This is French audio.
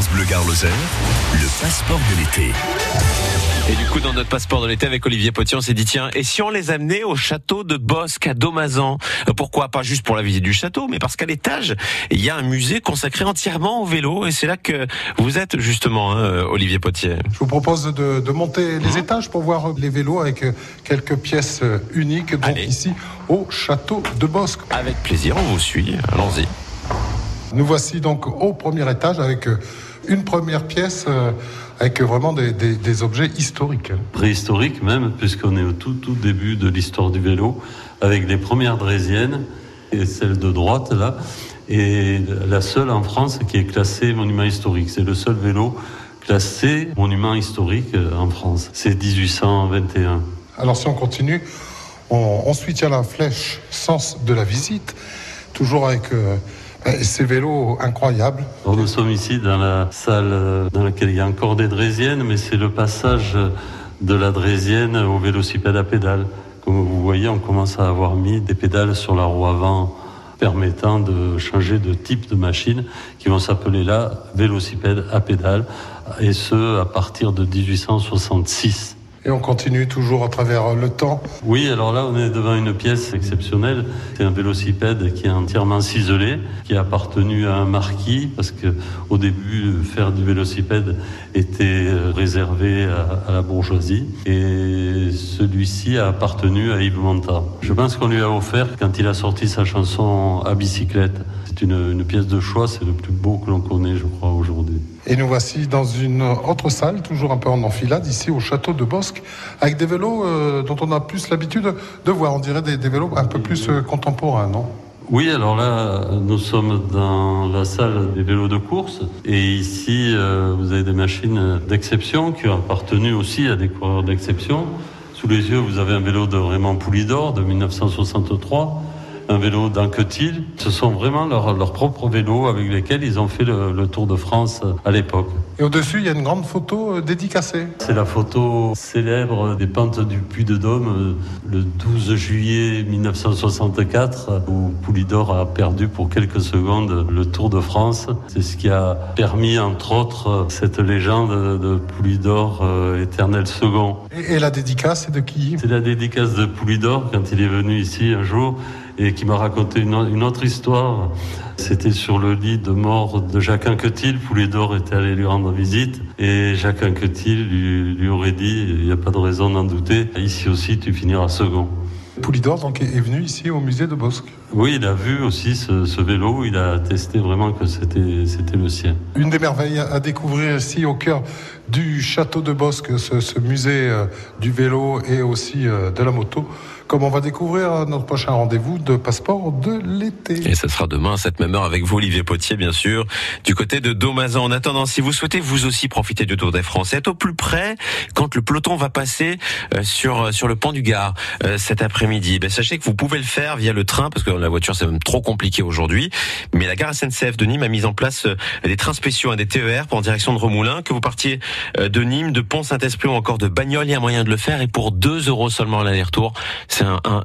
France Bleu Gare le passeport de l'été. Et du coup, dans notre passeport de l'été avec Olivier Potier, on s'est dit, tiens, et si on les amenait au château de Bosque à Domazan euh, Pourquoi Pas juste pour la visite du château, mais parce qu'à l'étage, il y a un musée consacré entièrement au vélo. Et c'est là que vous êtes justement, hein, Olivier Potier. Je vous propose de, de monter les mmh. étages pour voir les vélos avec quelques pièces uniques. Donc ici, au château de Bosque. Avec plaisir, on vous suit. Allons-y. Nous voici donc au premier étage avec euh, une première pièce euh, avec vraiment des, objets historiques. Préhistoriques même, puisqu'on est au tout, tout début de l'histoire du vélo, avec les premières drésiennes, et celle de droite là, et la seule en France qui est classée monument historique. C'est le seul vélo classé monument historique euh, en France. C'est 1821. Alors si on continue, on, on suit à la flèche sens de la visite, toujours avec... Euh, ces vélos incroyables. nous sommes ici dans la salle euh, dans laquelle il y a encore des drésiennes, mais c'est le passage de la drésienne au vélocipède à pédale. Comme vous voyez, on commence à avoir mis des pédales sur la roue avant permettant de changer de type de machine qui vont s'appeler là vélocipède à pédale et ce à partir de 1866. Et on continue toujours à travers le temps. Oui, alors là, on est devant une pièce exceptionnelle. C'est un vélocipède qui est entièrement ciselé, qui a appartenu à un marquis, parce que au début, faire du vélocipède était réservé à, la bourgeoisie. Et celui-ci a appartenu à Yves Montand. Je pense qu'on lui a offert quand il a sorti sa chanson à bicyclette. C'est une, une pièce de choix, c'est le plus beau que l'on connaît, je crois, aujourd'hui. Et nous voici dans une autre salle, toujours un peu en enfilade, ici au château de Bosque, avec des vélos euh, dont on a plus l'habitude de voir. On dirait des, vélos un peu plus euh, contemporains, non? Oui, alors là, nous sommes dans la salle des vélos de course. Et ici, euh, vous avez des machines d'exception qui ont appartenu aussi à des coureurs d'exception. Sous les yeux, vous avez un vélo de Raymond Poulidor de 1963 un vélo d'Anquetil. Ce sont vraiment leurs leur propres vélos avec lesquels ils ont fait le, Tour de France à l'époque. Et au-dessus, il y a une grande photo euh, dédicacée. C'est la photo célèbre des pentes du Puy de Dôme euh, le 12 juillet 1964 où Poulidor a perdu pour quelques secondes le Tour de France. C'est ce qui a permis, entre autres, cette légende de Poulidor euh, éternel second. Et, et la dédicace, c'est de qui? C'est la dédicace de Poulidor quand il est venu ici un jour et qui m'a raconté une, autre histoire. C'était sur le lit de mort de Jacques Anquetil. Poulidor était allé lui rendre visite et Jacques Anquetil lui, lui aurait dit, il n'y a pas de raison d'en douter, ici aussi tu finiras second. Poulidor donc, est venu ici au musée de Bosque. Oui, il a vu aussi ce, vélo, il a testé vraiment que c'était, c'était le sien. Une des merveilles à découvrir ici au cœur du château de Bosque, ce, musée euh, du vélo et aussi euh, de la moto comme on va découvrir notre prochain rendez-vous de passeport de l'été. Et ce sera demain cette même heure avec vous, Olivier Potier, bien sûr, du côté de Domazan. En attendant, si vous souhaitez vous aussi profiter du Tour des Français, être au plus près quand le peloton va passer euh, sur sur le pont du Gard euh, cet après-midi, ben, sachez que vous pouvez le faire via le train parce que la voiture c'est même trop compliqué aujourd'hui. Mais la gare SNCF de Nîmes a mis en place euh, des trains spéciaux, des TER pour en direction de Remoulins, que vous partiez de Nîmes, de Pont-Saint-Esprit ou encore de Bagnoles, il y a moyen de le faire et pour 2 euros seulement l'aller-retour. C'est un, un